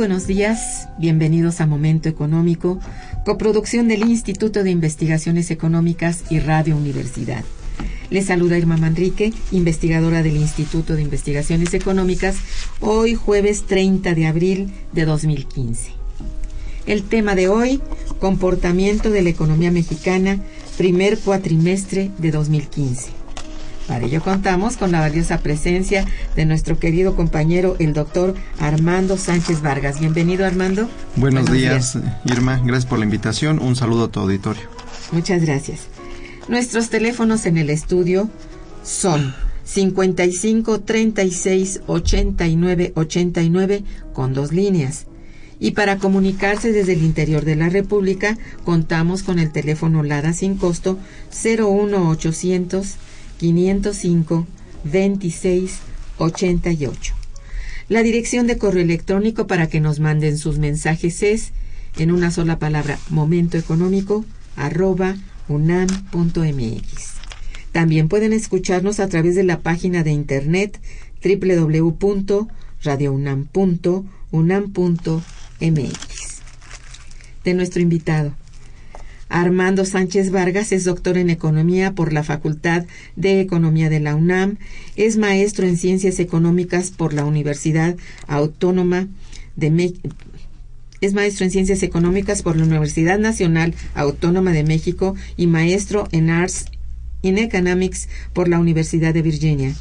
Buenos días, bienvenidos a Momento Económico, coproducción del Instituto de Investigaciones Económicas y Radio Universidad. Les saluda Irma Manrique, investigadora del Instituto de Investigaciones Económicas, hoy jueves 30 de abril de 2015. El tema de hoy, comportamiento de la economía mexicana, primer cuatrimestre de 2015. Para ello contamos con la valiosa presencia de nuestro querido compañero, el doctor Armando Sánchez Vargas. Bienvenido, Armando. Buenos, días, Irma. Gracias por la invitación. Un saludo a tu auditorio. Muchas gracias. Nuestros teléfonos en el estudio son 55 36 89 89 con dos líneas. Y para comunicarse desde el interior de la República, contamos con el teléfono LADA sin costo 01800 505 26 88. La dirección de correo electrónico para que nos manden sus mensajes es, en una sola palabra, momentoeconómico, arroba unam.mx. También pueden escucharnos a través de la página de internet www.radiounam.unam.mx. De nuestro invitado. Armando Sánchez Vargas es doctor en Economía por la Facultad de Economía de la UNAM, es maestro en Ciencias Económicas por la Universidad Autónoma de México. Es maestro en Ciencias Económicas por la Universidad Nacional Autónoma de México y maestro en Arts in Economics por la Universidad de Virginia,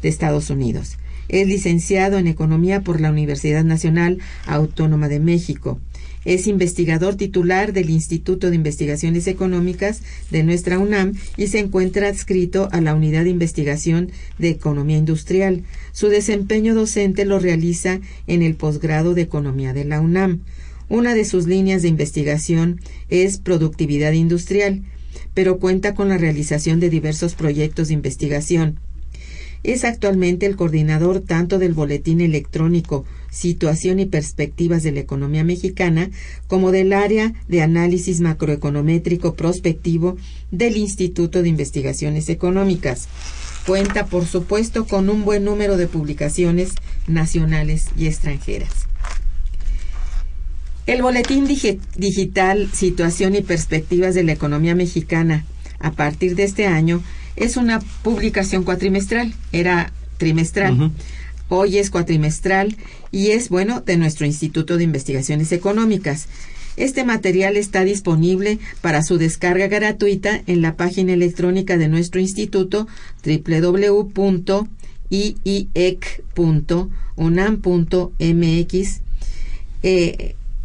de Estados Unidos. Es licenciado en Economía por la Universidad Nacional Autónoma de México Es investigador titular del Instituto de Investigaciones Económicas de nuestra UNAM y se encuentra adscrito a la Unidad de Investigación de Economía Industrial. Su desempeño docente lo realiza en el posgrado de Economía de la UNAM. Una de sus líneas de investigación es productividad industrial, pero cuenta con la realización de diversos proyectos de investigación. Es actualmente el coordinador tanto del boletín electrónico Situación y Perspectivas de la Economía Mexicana como del área de análisis macroeconométrico prospectivo del Instituto de Investigaciones Económicas. Cuenta, por supuesto, con un buen número de publicaciones nacionales y extranjeras. El Boletín Digital Situación y Perspectivas de la Economía Mexicana, a partir de este año, es una publicación cuatrimestral. Era trimestral. Hoy es cuatrimestral y es, bueno, de nuestro Instituto de Investigaciones Económicas. Este material está disponible para su descarga gratuita en la página electrónica de nuestro instituto www.iec.unam.mx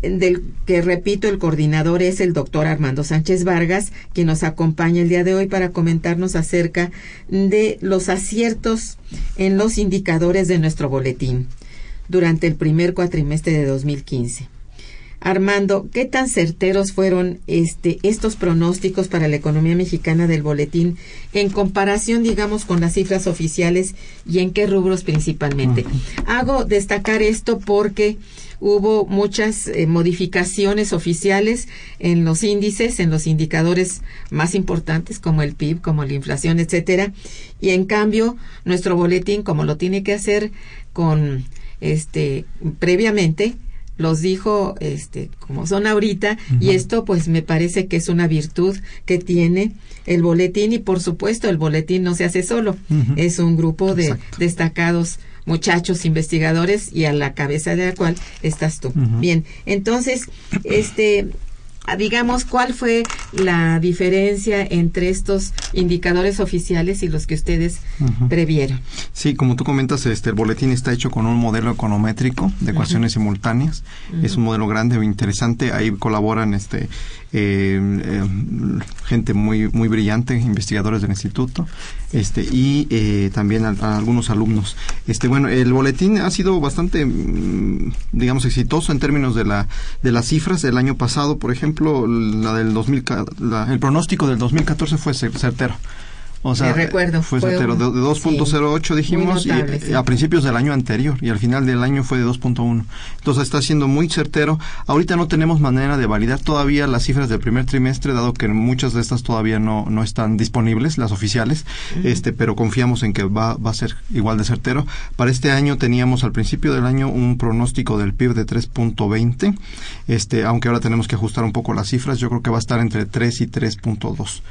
del que repito, el coordinador es el doctor Armando Sánchez Vargas, quien nos acompaña el día de hoy para comentarnos acerca de los aciertos en los indicadores de nuestro boletín durante el primer cuatrimestre de 2015. Armando, ¿qué tan certeros fueron este, estos pronósticos para la economía mexicana del boletín en comparación, digamos, con las cifras oficiales y en qué rubros principalmente? Hago destacar esto porque hubo muchas eh, modificaciones oficiales en los índices, en los indicadores más importantes como el PIB, como la inflación, etcétera, y en cambio nuestro boletín, como lo tiene que hacer con este previamente, los dijo este como son ahorita y esto pues me parece que es una virtud que tiene el boletín y por supuesto el boletín no se hace solo. Es un grupo de destacados muchachos investigadores y a la cabeza de la cual estás tú. Bien, entonces, este, digamos, ¿cuál fue la diferencia entre estos indicadores oficiales y los que ustedes previeron? Sí, como tú comentas, este, el boletín está hecho con un modelo econométrico de ecuaciones simultáneas. Es un modelo grande o interesante. Ahí colaboran este, eh, gente muy muy brillante, investigadores del instituto, este y eh, también algunos alumnos. Este bueno, el boletín ha sido bastante, mm, digamos, exitoso en términos de la de las cifras del año pasado, por ejemplo, la del 2000, el pronóstico del 2014 fue certero. O sea, recuerdo, fue, de, 2.08 dijimos y, a principios del año anterior y al final del año fue de 2.1. Entonces está siendo muy certero. Ahorita no tenemos manera de validar todavía las cifras del primer trimestre, dado que muchas de estas todavía no, no están disponibles, las oficiales, este, pero confiamos en que va, va a ser igual de certero. Para este año teníamos al principio del año un pronóstico del PIB de 3.20, este, aunque ahora tenemos que ajustar un poco las cifras, yo creo que va a estar entre 3 y 3.2.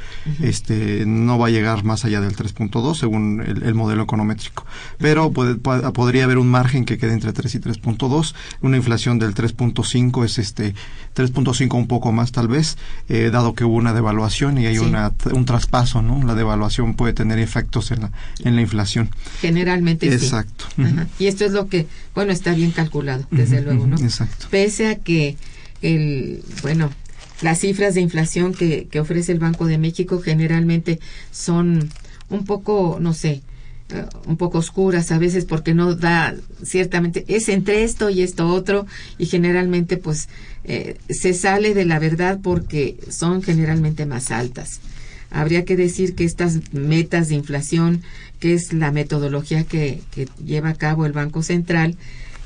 Este, no va a llegar más allá del 3.2 según el, modelo econométrico. Pero podría haber un margen que quede entre 3 y 3.2. Una inflación del 3.5 es este 3.5 un poco más tal vez, eh, dado que hubo una devaluación y hay una, un traspaso, ¿no? La devaluación puede tener efectos en la, en la inflación. Generalmente Exacto. Y esto es lo que, bueno, está bien calculado, desde luego, ¿no? Exacto. Pese a que el, bueno, las cifras de inflación que, ofrece el Banco de México generalmente son un poco, no sé, eh, un poco oscuras a veces porque no da ciertamente es entre esto y esto otro y generalmente pues eh, se sale de la verdad porque son generalmente más altas. Habría que decir que estas metas de inflación que es la metodología que, que lleva a cabo el Banco Central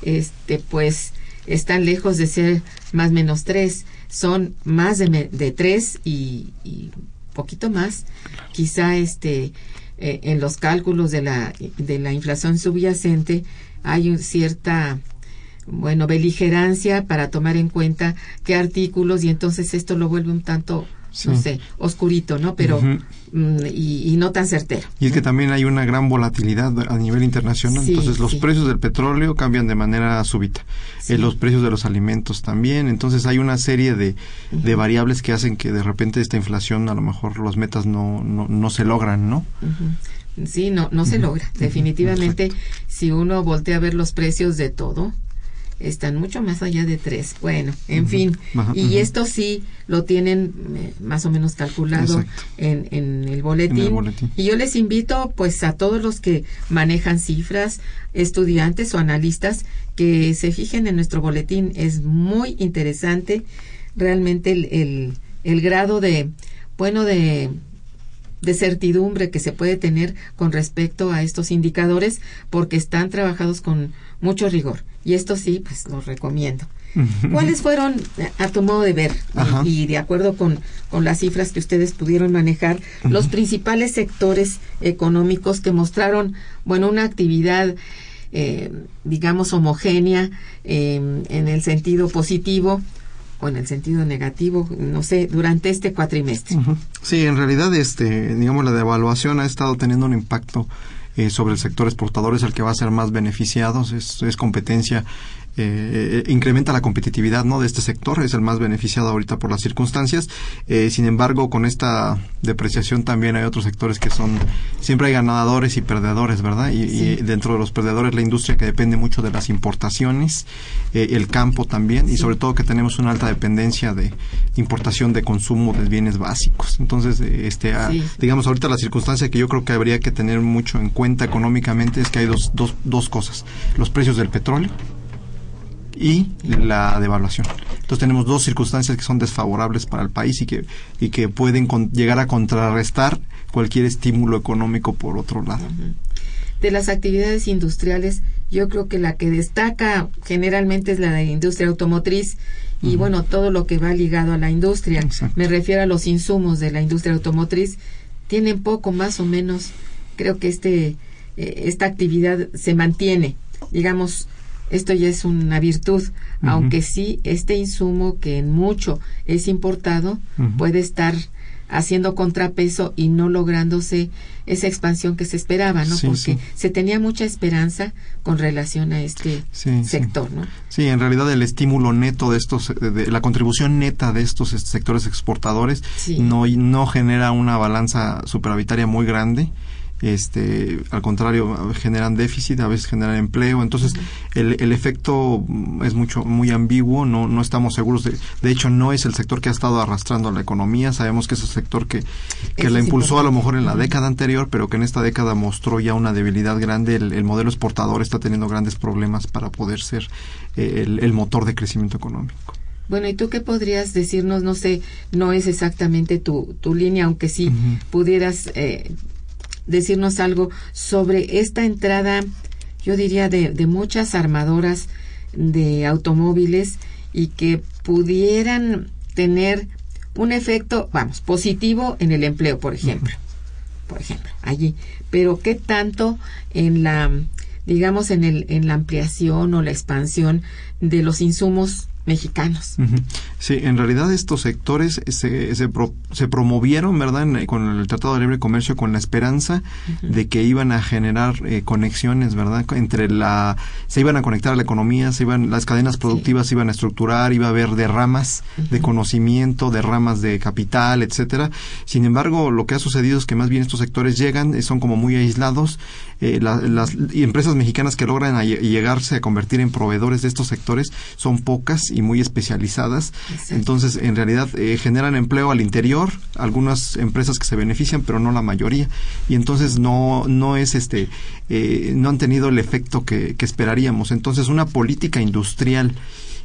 este pues están lejos de ser más menos tres son más de, de tres y, poquito más. Quizá este eh, en los cálculos de la, de la inflación subyacente hay un cierta bueno beligerancia para tomar en cuenta qué artículos y entonces esto lo vuelve un tanto no sé, oscurito, ¿no? Pero, mm, y, no tan certero. Y es que también hay una gran volatilidad a nivel internacional, entonces los precios del petróleo cambian de manera súbita, eh, los precios de los alimentos también, entonces hay una serie de, de, variables que hacen que de repente esta inflación, a lo mejor los metas no, no, no se logran, ¿no? Sí, no, no se logra. Definitivamente, si uno voltea a ver los precios de todo, están mucho más allá de tres. Bueno, en fin, y esto sí lo tienen eh, más o menos calculado en, en, el boletín. Y yo les invito pues a todos los que manejan cifras, estudiantes o analistas, que se fijen en nuestro boletín. Es muy interesante realmente el, el, el grado de, bueno, de de certidumbre que se puede tener con respecto a estos indicadores porque están trabajados con mucho rigor. Y esto sí, pues los recomiendo. ¿Cuáles fueron, a tu modo de ver, y, de acuerdo con, con, las cifras que ustedes pudieron manejar, los principales sectores económicos que mostraron, bueno, una actividad, eh, digamos, homogénea eh, en el sentido positivo en el sentido negativo, no sé, durante este cuatrimestre? Sí, en realidad, este, digamos, la devaluación ha estado teniendo un impacto eh, sobre el sector exportador es el que va a ser más beneficiado, es, es competencia eh, incrementa la competitividad ¿no? de este sector, es el más beneficiado ahorita por las circunstancias. Eh, sin embargo, con esta depreciación también hay otros sectores que son, siempre hay ganadores y perdedores, ¿verdad? Y, dentro de los perdedores la industria que depende mucho de las importaciones, eh, el campo también, y sobre todo que tenemos una alta dependencia de importación de consumo de bienes básicos. Entonces, este, digamos, ahorita la circunstancia que yo creo que habría que tener mucho en cuenta económicamente es que hay dos, dos, dos cosas. Los precios del petróleo, y la devaluación. Entonces tenemos dos circunstancias que son desfavorables para el país y que, y que pueden llegar a contrarrestar cualquier estímulo económico por otro lado. De las actividades industriales, yo creo que la que destaca generalmente es la de industria automotriz y bueno, todo lo que va ligado a la industria. Me refiero a los insumos de la industria automotriz. Tienen poco más o menos, creo que este, eh, esta actividad se mantiene. Digamos, esto ya es una virtud, aunque sí este insumo que en mucho es importado puede estar haciendo contrapeso y no lográndose esa expansión que se esperaba, ¿no? Porque se tenía mucha esperanza con relación a este sector, ¿no? Sí, en realidad el estímulo neto de estos, de, la contribución neta de estos sectores exportadores no, no genera una balanza superavitaria muy grande este, al contrario, generan déficit, a veces generan empleo, entonces el, el efecto es mucho, muy ambiguo, no, no estamos seguros de, de hecho no es el sector que ha estado arrastrando la economía, sabemos que es el sector que, que la impulsó a lo mejor en la década anterior, pero que en esta década mostró ya una debilidad grande, el, modelo exportador está teniendo grandes problemas para poder ser eh, el, motor de crecimiento económico. Bueno, ¿y tú qué podrías decirnos? No sé, no es exactamente tu, tu línea, aunque sí pudieras eh, decirnos algo sobre esta entrada, yo diría, de, de muchas armadoras de automóviles y que pudieran tener un efecto, vamos, positivo en el empleo, por ejemplo. Por ejemplo, allí. Pero qué tanto en la, digamos, en, el, en la ampliación o la expansión de los insumos mexicanos. Sí, en realidad estos sectores se, se, se promovieron, ¿verdad?, con el Tratado de Libre Comercio con la esperanza de que iban a generar eh, conexiones, ¿verdad?, entre la... se iban a conectar a la economía, se iban, las cadenas productivas se iban a estructurar, iba a haber derramas de conocimiento, derramas de capital, etcétera. Sin embargo, lo que ha sucedido es que más bien estos sectores llegan, eh, son como muy aislados, eh, las empresas mexicanas que logran llegarse a convertir en proveedores de estos sectores son pocas y muy especializadas. Entonces, en realidad, eh, generan empleo al interior, algunas empresas que se benefician, pero no la mayoría. Y entonces no, no es este, eh, no han tenido el efecto que, que esperaríamos. Entonces, una política industrial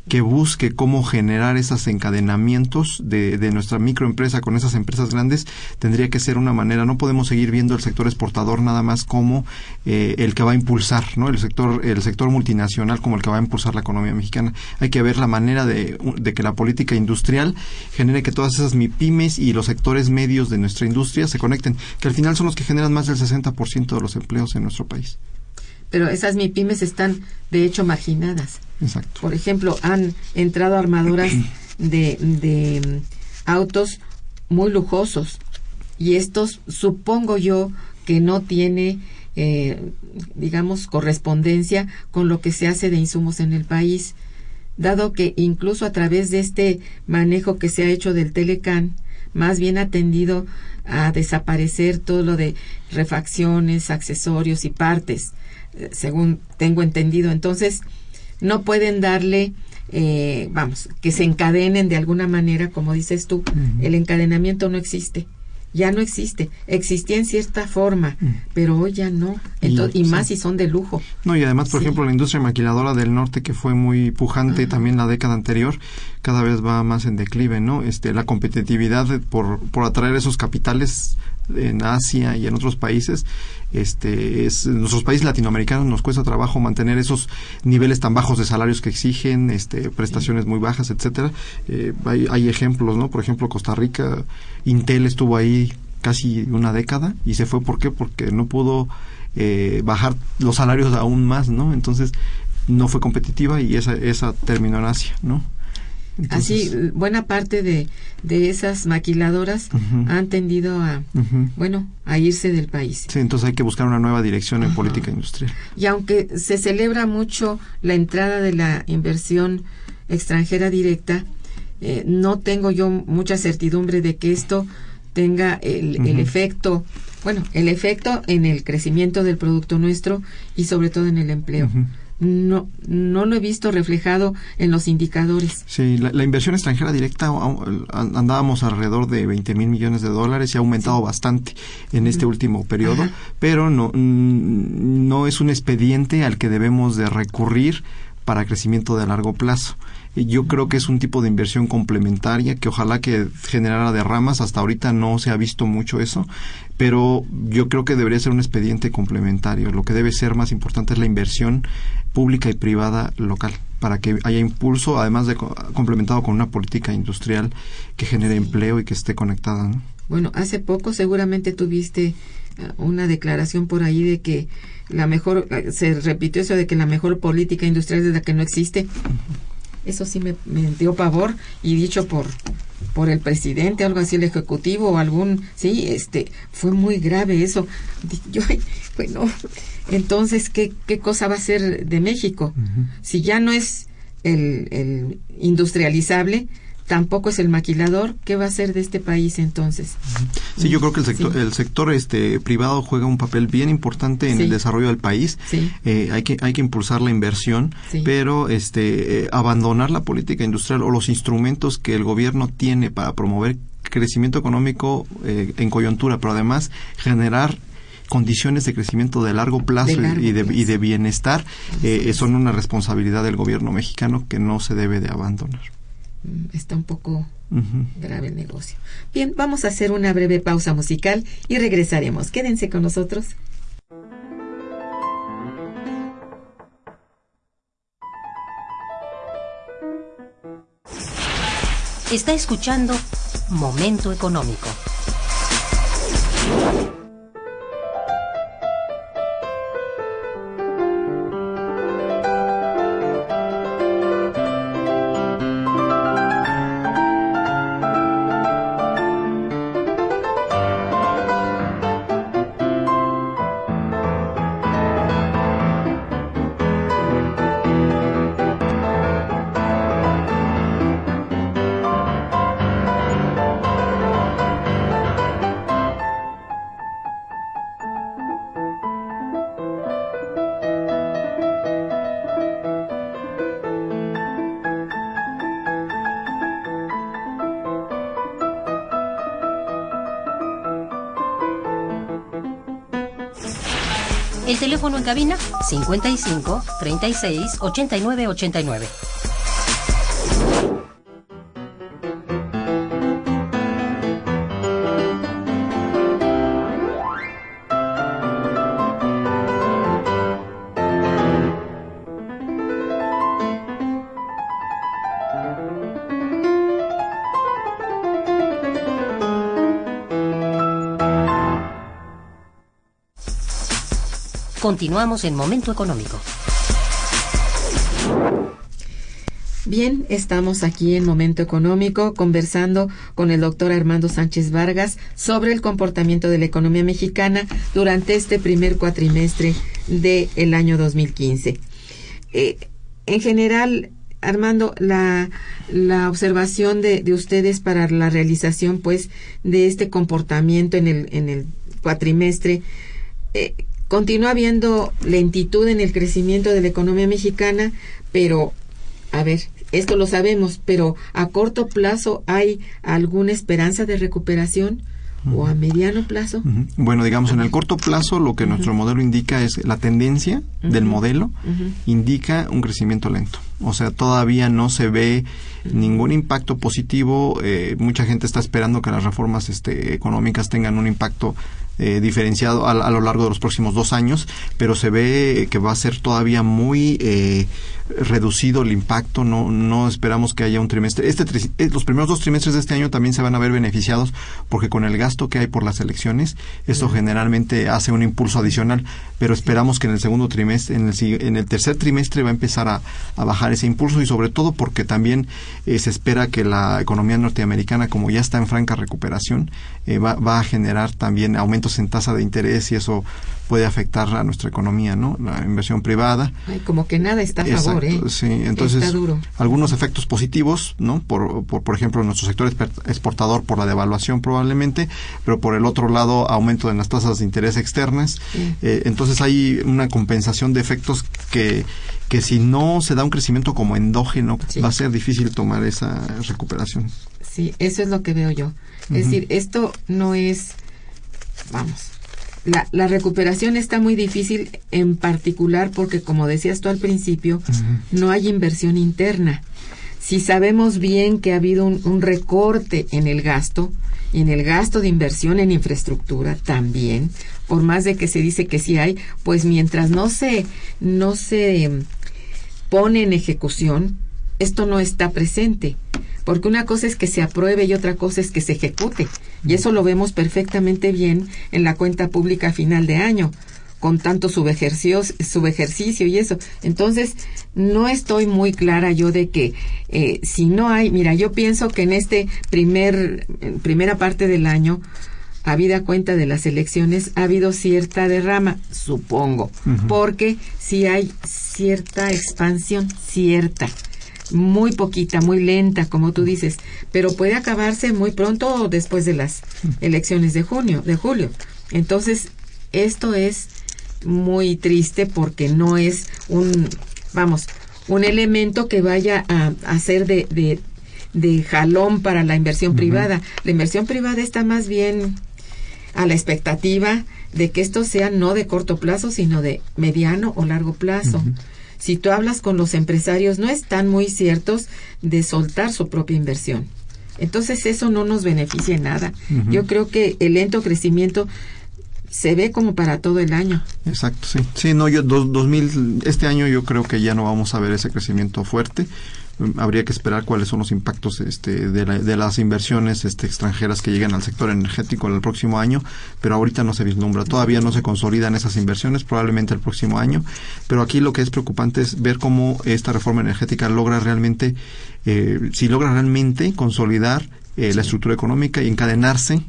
que busque cómo generar esos encadenamientos de, de, nuestra microempresa con esas empresas grandes tendría que ser una manera. No podemos seguir viendo el sector exportador nada más como eh, el que va a impulsar, ¿no? El sector, el sector multinacional como el que va a impulsar la economía mexicana. Hay que ver la manera de, de que la política industrial genere que todas esas MIPIMES y los sectores medios de nuestra industria se conecten, que al final son los que generan más del 60% de los empleos en nuestro país pero esas MIPIMES están de hecho marginadas. Exacto. Por ejemplo, han entrado armadoras de, de mm, autos muy lujosos y estos supongo yo que no tiene eh, digamos correspondencia con lo que se hace de insumos en el país dado que incluso a través de este manejo que se ha hecho del Telecan más bien ha tendido a desaparecer todo lo de refacciones, accesorios y partes según tengo entendido. Entonces, no pueden darle eh, vamos, que se encadenen de alguna manera, como dices tú, el encadenamiento no existe ya no existe. Existía en cierta forma, pero hoy ya no. y, más si son de lujo. No, y además, por ejemplo, la industria maquiladora del norte, que fue muy pujante también la década anterior, cada vez va más en declive, ¿no? Este, la competitividad por, por atraer esos capitales en Asia y en otros países, este, es, en nuestros países latinoamericanos nos cuesta trabajo mantener esos niveles tan bajos de salarios que exigen, este, prestaciones muy bajas, etcétera. Eh, hay, hay ejemplos, ¿no? Por ejemplo, Costa Rica, Intel estuvo ahí casi una década y se fue, ¿por qué? Porque no pudo eh, bajar los salarios aún más, ¿no? Entonces, no fue competitiva y esa, esa terminó en Asia, ¿no? Así, buena parte de, de esas maquiladoras han tendido a, bueno, a irse del país. Sí, entonces hay que buscar una nueva dirección en política industrial. Y aunque se celebra mucho la entrada de la inversión extranjera directa, eh, no tengo yo mucha certidumbre de que esto tenga el, el efecto, bueno, el efecto en el crecimiento del producto nuestro y sobre todo en el empleo no, no lo he visto reflejado en los indicadores. Sí, la, inversión extranjera directa andábamos alrededor de 20 mil millones de dólares y ha aumentado bastante en este último periodo, pero no, no es un expediente al que debemos de recurrir para crecimiento de largo plazo. Yo creo que es un tipo de inversión complementaria que ojalá que generara derramas. Hasta ahorita no se ha visto mucho eso, pero yo creo que debería ser un expediente complementario. Lo que debe ser más importante es la inversión pública y privada local para que haya impulso, además de complementado con una política industrial que genere empleo y que esté conectada. Bueno, hace poco seguramente tuviste eh, una declaración por ahí de que la mejor, eh, se repitió eso de que la mejor política industrial es la que no existe. Eso sí me, dio pavor y dicho por por el presidente, algo así, el ejecutivo o algún, sí, este, fue muy grave eso. Yo, bueno, entonces, ¿qué, qué cosa va a ser de México? Si ya no es el, el industrializable, tampoco es el maquilador. ¿Qué va a ser de este país entonces? Sí, yo creo que el sector, el sector este privado juega un papel bien importante en el desarrollo del país. Eh, hay que hay que impulsar la inversión, pero este eh, abandonar la política industrial o los instrumentos que el gobierno tiene para promover crecimiento económico eh, en coyuntura, pero además generar condiciones de crecimiento de largo plazo, y, de, y, de, bienestar son una responsabilidad del gobierno mexicano que no se debe de abandonar. Está un poco grave el negocio. Bien, vamos a hacer una breve pausa musical y regresaremos. Quédense con nosotros. Está escuchando Momento Económico. Cabina 55 36 89 89. Continuamos en Momento Económico. Bien, estamos aquí en Momento Económico conversando con el doctor Armando Sánchez Vargas sobre el comportamiento de la economía mexicana durante este primer cuatrimestre del año 2015. Eh, en general, Armando, la, la observación de, de, ustedes para la realización, pues, de este comportamiento en el, en el cuatrimestre, eh, continúa habiendo lentitud en el crecimiento de la economía mexicana, pero, a ver, esto lo sabemos, pero a corto plazo hay alguna esperanza de recuperación o a mediano plazo? Bueno, digamos, en el corto plazo lo que nuestro modelo indica es la tendencia del modelo indica un crecimiento lento. O sea, todavía no se ve ningún impacto positivo. Eh, mucha gente está esperando que las reformas este, económicas tengan un impacto eh, diferenciado a, lo largo de los próximos dos años, pero se ve que va a ser todavía muy eh, reducido el impacto. No, no esperamos que haya un trimestre. Este, eh, los primeros dos trimestres de este año también se van a ver beneficiados porque con el gasto que hay por las elecciones, esto generalmente hace un impulso adicional, pero esperamos que en el segundo trimestre, en el, en el tercer trimestre va a empezar a, a bajar ese impulso y sobre todo porque también se espera que la economía norteamericana, como ya está en franca recuperación, va, va a generar también aumentos en tasa de interés y eso puede afectar a nuestra economía, ¿no? La inversión privada. Ay, como que nada está a favor, Sí, entonces algunos efectos positivos, ¿no? Por, por, ejemplo, nuestro sector exportador por la devaluación probablemente, pero por el otro lado aumento en las tasas de interés externas. Eh, entonces hay una compensación de efectos que que si no se da un crecimiento como endógeno, va a ser difícil tomar esa recuperación. Sí, eso es lo que veo yo. Es decir, esto no es vamos, la, la, recuperación está muy difícil en particular porque, como decías tú al principio, no hay inversión interna. Si sabemos bien que ha habido un, recorte en el gasto, y en el gasto de inversión en infraestructura también, por más de que se dice que sí hay, pues mientras no se, no se em, pone en ejecución, esto no está presente porque una cosa es que se apruebe y otra cosa es que se ejecute. Y eso lo vemos perfectamente bien en la cuenta pública final de año, con tanto subejercicio, subejercicio y eso. Entonces, no estoy muy clara yo de que eh, si no hay, mira, yo pienso que en este primer, primera parte del año, habida cuenta de las elecciones, ha habido cierta derrama, supongo, porque si hay cierta expansión, cierta muy poquita, muy lenta, como tú dices, pero puede acabarse muy pronto después de las elecciones de junio, de julio. Entonces, esto es muy triste porque no es un, vamos, un elemento que vaya a, hacer de, de, de, jalón para la inversión privada. La inversión privada está más bien a la expectativa de que esto sea no de corto plazo, sino de mediano o largo plazo si tú hablas con los empresarios, no están muy ciertos de soltar su propia inversión. Entonces eso no nos beneficia en nada. Yo creo que el lento crecimiento se ve como para todo el año. Exacto, sí. Sí, no, yo, dos, 2000, este año yo creo que ya no vamos a ver ese crecimiento fuerte habría que esperar cuáles son los impactos este, de, las inversiones este, extranjeras que lleguen al sector energético el próximo año, pero ahorita no se vislumbra, todavía no se consolidan esas inversiones, probablemente el próximo año, pero aquí lo que es preocupante es ver cómo esta reforma energética logra realmente, eh, si logra realmente consolidar eh, la estructura económica y encadenarse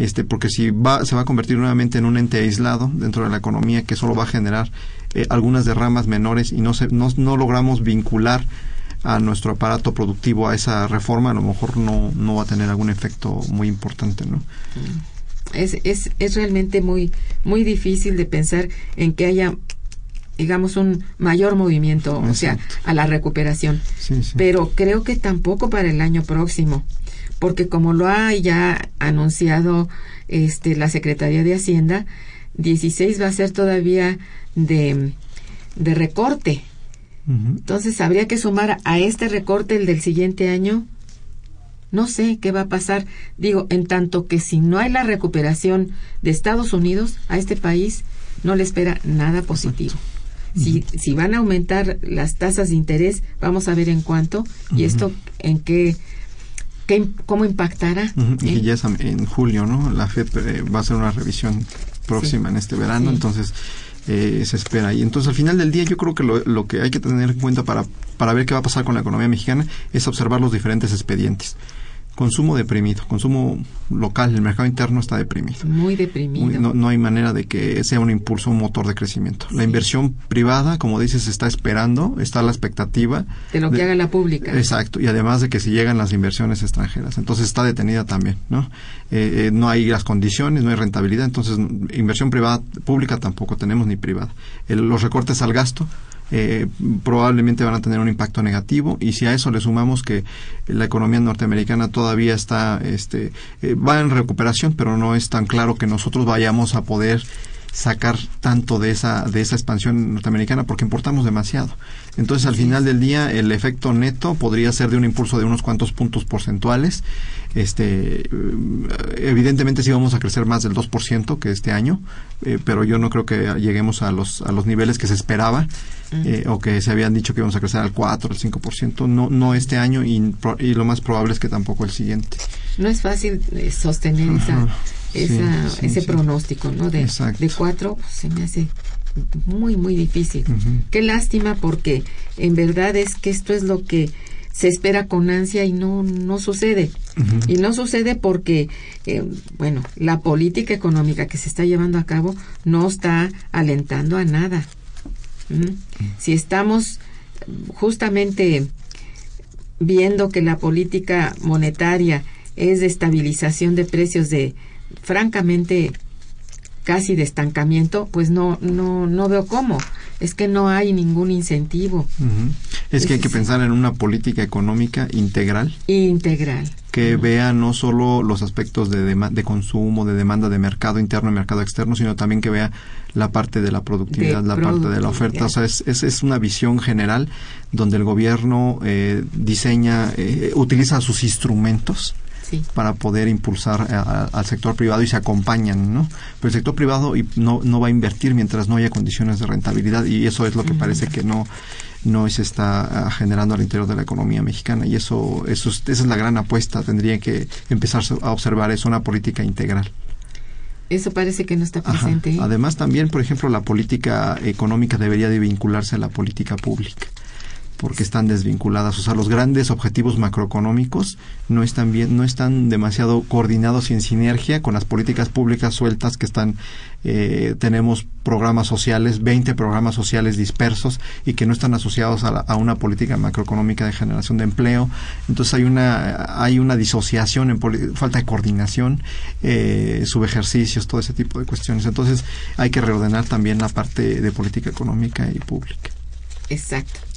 este, porque si va, se va a convertir nuevamente en un ente aislado dentro de la economía que solo va a generar eh, algunas derramas menores y no, se, no, no logramos vincular a nuestro aparato productivo a esa reforma, a lo mejor no, no va a tener algún efecto muy importante, ¿no? Es, es, es realmente muy, muy difícil de pensar en que haya digamos un mayor movimiento, o sea, a la recuperación. Pero creo que tampoco para el año próximo, porque como lo ha ya anunciado este la Secretaría de Hacienda, 16 va a ser todavía de, de recorte entonces, habría que sumar a este recorte el del siguiente año. No sé qué va a pasar. Digo, en tanto que si no hay la recuperación de Estados Unidos a este país, no le espera nada positivo. Si, si van a aumentar las tasas de interés, vamos a ver en cuánto y esto en qué, qué cómo impactará. Y ¿Eh? ya es en julio, ¿no? La FED eh, va a hacer una revisión próxima en este verano, entonces eh, se espera. Y entonces al final del día yo creo que lo, lo, que hay que tener en cuenta para, para ver qué va a pasar con la economía mexicana es observar los diferentes expedientes consumo deprimido, consumo local, el mercado interno está deprimido. Muy deprimido. no, hay manera de que sea un impulso, un motor de crecimiento. La inversión privada, como dices, está esperando, está la expectativa. De lo que haga la pública. Exacto, y además de que si llegan las inversiones extranjeras. Entonces está detenida también, ¿no? Eh, eh, no hay las condiciones, no hay rentabilidad, entonces inversión privada, pública tampoco tenemos ni privada. los recortes al gasto, eh, probablemente van a tener un impacto negativo. Y si a eso le sumamos que la economía norteamericana todavía está este eh, va en recuperación pero no es tan claro que nosotros vayamos a poder sacar tanto de esa de esa expansión norteamericana porque importamos demasiado. Entonces, al final del día el efecto neto podría ser de un impulso de unos cuantos puntos porcentuales. Este evidentemente sí vamos a crecer más del 2% que este año, eh, pero yo no creo que lleguemos a los a los niveles que se esperaba. Eh, o que se habían dicho que íbamos a crecer al 4, al 5%, no, no este año y, y lo más probable es que tampoco el siguiente. No es fácil eh, sostener esa ese pronóstico, ¿no? De, de cuatro pues, se me hace muy, muy difícil. Qué lástima porque en verdad es que esto es lo que se espera con ansia y no, no sucede. Y no sucede porque, eh, bueno, la política económica que se está llevando a cabo no está alentando a nada. Si estamos justamente viendo que la política monetaria es de estabilización de precios de francamente casi de estancamiento, pues no, no, no veo cómo. Es que no hay ningún incentivo. Es que hay que pensar en una política económica integral. Integral. Que vea no solo los aspectos de, de consumo, de demanda de mercado interno y mercado externo, sino también que vea la parte de la productividad, la parte de la oferta. O sea, es, es, una visión general donde el gobierno eh, diseña, eh, utiliza sus instrumentos para poder impulsar al sector privado y se acompañan, ¿no? Pero el sector privado no, no va a invertir mientras no haya condiciones de rentabilidad y eso es lo que parece que no no se está ah, generando al interior de la economía mexicana y eso, eso esa es la gran apuesta tendría que empezar a observar es una política integral eso parece que no está presente. ¿eh? Además, también, por ejemplo, la política económica debería de vincularse a la política pública porque están desvinculadas. O sea, los grandes objetivos macroeconómicos no están bien, no están demasiado coordinados y en sinergia con las políticas públicas sueltas que están. Eh, tenemos programas sociales, 20 programas sociales dispersos y que no están asociados a, una política macroeconómica de generación de empleo. Entonces hay una hay una disociación, en falta de coordinación, eh, subejercicios, todo ese tipo de cuestiones. Entonces hay que reordenar también la parte de política económica y pública. Exacto.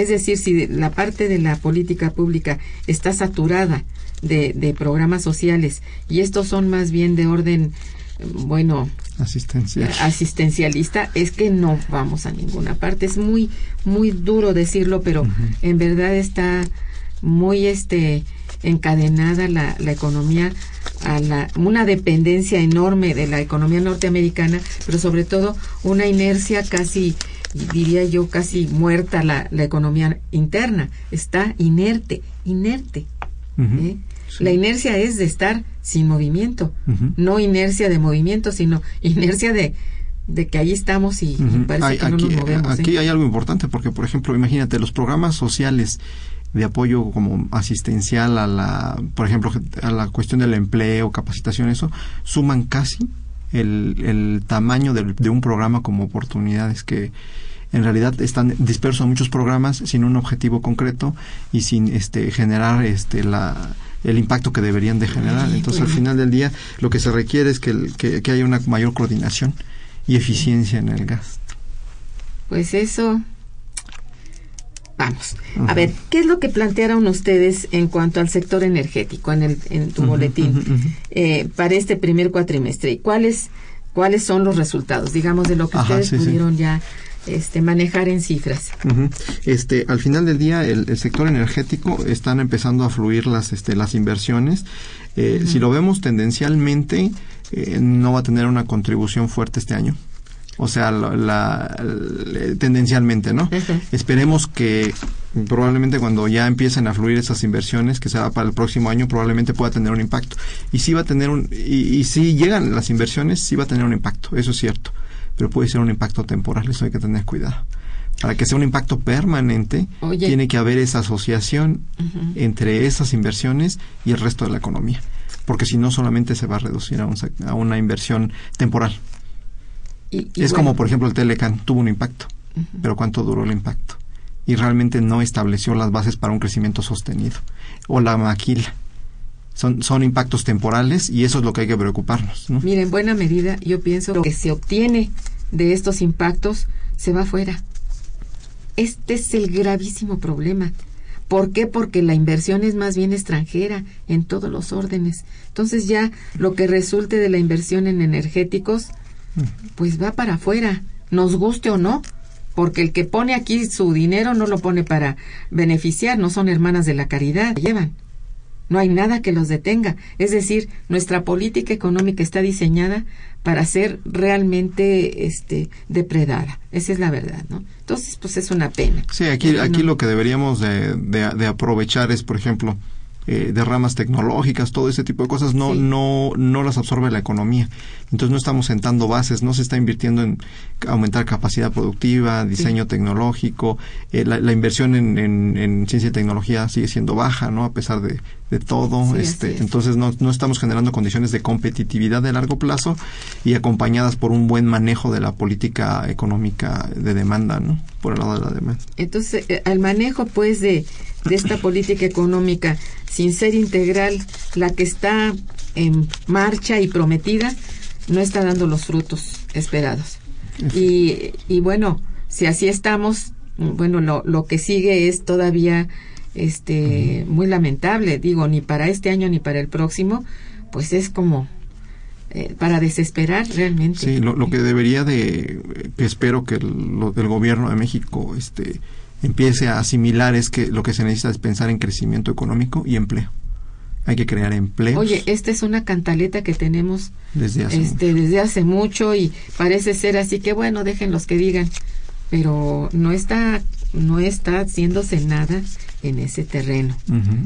Es decir, si la parte de la política pública está saturada de, de programas sociales y estos son más bien de orden, bueno, Asistencial. asistencialista, es que no vamos a ninguna parte. Es muy, muy duro decirlo, pero en verdad está muy este encadenada la, la economía a la, una dependencia enorme de la economía norteamericana, pero sobre todo una inercia casi diría yo, casi muerta la, la economía interna. Está inerte, inerte. ¿eh? La inercia es de estar sin movimiento, no inercia de movimiento, sino inercia de, de que ahí estamos y, parece que no aquí, nos movemos. Aquí ¿eh? hay algo importante porque, por ejemplo, imagínate, los programas sociales de apoyo como asistencial a la, por ejemplo, a la cuestión del empleo, capacitación, eso, suman casi el, el tamaño de, de, un programa como oportunidades que en realidad están dispersos en muchos programas sin un objetivo concreto y sin este generar este la el impacto que deberían de generar. Entonces, al final del día, lo que se requiere es que, que, que haya una mayor coordinación y eficiencia en el gasto. Pues eso Vamos, a ver, ¿qué es lo que plantearon ustedes en cuanto al sector energético en, el, en tu boletín eh, para este primer cuatrimestre? ¿Y cuáles, cuáles son los resultados, digamos, de lo que ustedes pudieron ya este, manejar en cifras? Este, al final del día, el, sector energético están empezando a fluir las, este, las inversiones. Eh, si lo vemos tendencialmente, eh, no va a tener una contribución fuerte este año o sea, la, tendencialmente, ¿no? Esperemos que probablemente cuando ya empiecen a fluir esas inversiones, que será para el próximo año, probablemente pueda tener un impacto. Y si va a tener un, y, si llegan las inversiones, sí va a tener un impacto, eso es cierto, pero puede ser un impacto temporal, eso hay que tener cuidado Para que sea un impacto permanente, tiene que haber esa asociación entre esas inversiones y el resto de la economía. Porque si no, solamente se va a reducir a, una inversión temporal. Es como, por ejemplo, el Telecan tuvo un impacto, pero ¿cuánto duró el impacto? Y realmente no estableció las bases para un crecimiento sostenido. O la maquila. Son, son impactos temporales y eso es lo que hay que preocuparnos. ¿no? Mira, en buena medida yo pienso que se obtiene de estos impactos se va fuera. Este es el gravísimo problema. ¿Por qué? Porque la inversión es más bien extranjera en todos los órdenes. Entonces ya lo que resulte de la inversión en energéticos, pues va para afuera, nos guste o no, porque el que pone aquí su dinero no lo pone para beneficiar, no son hermanas de la caridad, llevan. No hay nada que los detenga. Es decir, nuestra política económica está diseñada para ser realmente este, depredada. Esa es la verdad, ¿no? Entonces, pues es una pena. Sí, aquí, aquí lo que deberíamos de, de aprovechar es, por ejemplo, eh, de ramas tecnológicas, todo ese tipo de cosas, no, no, no las absorbe la economía. Entonces no estamos sentando bases, no se está invirtiendo en aumentar capacidad productiva, diseño tecnológico, eh, la, inversión en, en, ciencia y tecnología sigue siendo baja, ¿no? A pesar de, de todo. este, entonces no, no estamos generando condiciones de competitividad de largo plazo y acompañadas por un buen manejo de la política económica de demanda, ¿no? Por el lado de la demanda. Entonces, eh, el manejo, pues, de de esta política económica sin ser integral, la que está en marcha y prometida, no está dando los frutos esperados. Y, y bueno, si así estamos, bueno, lo, lo que sigue es todavía este muy lamentable, digo, ni para este año ni para el próximo, pues es como eh, para desesperar realmente. Sí, lo, lo que debería de, que espero que el, el gobierno de México este empiece a asimilar es que lo que se necesita es pensar en crecimiento económico y empleo. Hay que crear empleo. Oye, esta es una cantaleta que tenemos desde hace, este, mucho. Desde hace mucho y parece ser así que bueno, dejen los que digan, pero no está no está haciéndose nada en ese terreno.